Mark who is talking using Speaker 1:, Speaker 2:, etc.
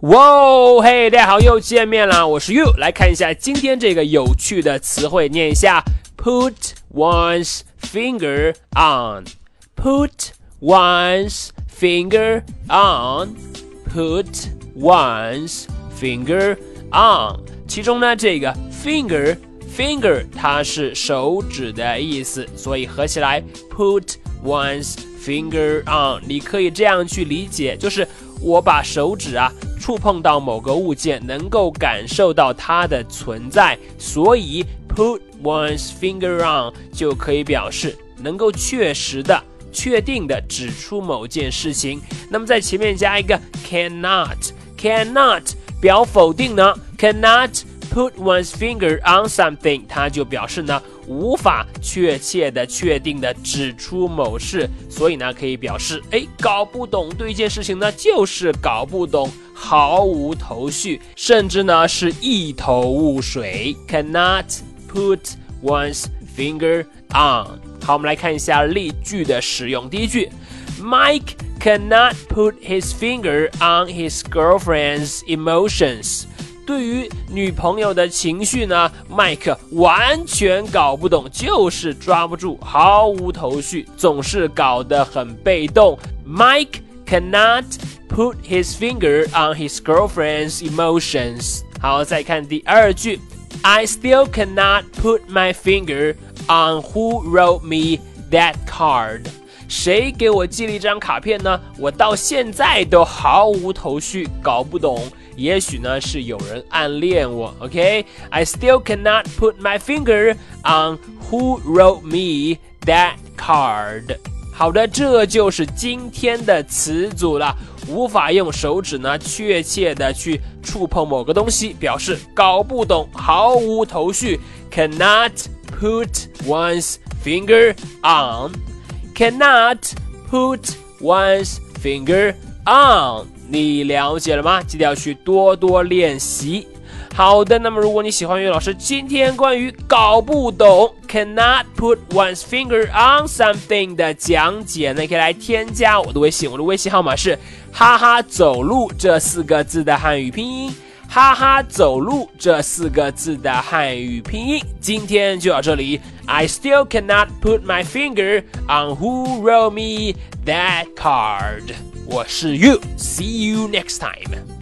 Speaker 1: 哇，嘿，大家好，又见面啦！我是 You，来看一下今天这个有趣的词汇，念一下：put one's finger on，put one's finger on，put one's finger on。其中呢，这个 finger finger 它是手指的意思，所以合起来 put one's finger on。你可以这样去理解，就是 我把手指啊。触碰到某个物件，能够感受到它的存在，所以 put one's finger on 就可以表示能够确实的、确定的指出某件事情。那么在前面加一个 cannot，cannot 表否定呢？cannot put one's finger on something，它就表示呢无法确切的、确定的指出某事，所以呢可以表示哎搞不懂对一件事情呢就是搞不懂。毫无头绪，甚至呢是一头雾水，cannot put one's finger on。好，我们来看一下例句的使用。第一句，Mike cannot put his finger on his girlfriend's emotions。对于女朋友的情绪呢，麦克完全搞不懂，就是抓不住，毫无头绪，总是搞得很被动。Mike cannot put his finger on his girlfriend's emotions。好，再看第二句，I still cannot put my finger on who wrote me that card。 谁给我寄了一张卡片呢？我到现在都毫无头绪，搞不懂。也许呢是有人暗恋我。OK，I、still cannot put my finger on who wrote me that card。好的，这就是今天的词组了。无法用手指呢，确切的去触碰某个东西，表示搞不懂，毫无头绪。Cannot put one's finger on. Cannot put one's finger on. 你了解了吗？记得要去多多练习。好的，那么如果你喜欢岳老师今天关于搞不懂 cannot put one's finger on something 的讲解呢，可以来添加我的微信，我的微信号码是哈哈走路这四个字的汉语拼音，哈哈走路这四个字的汉语拼音。今天就到这里，I still cannot put my finger on who wrote me that card。我是 You，see you next time。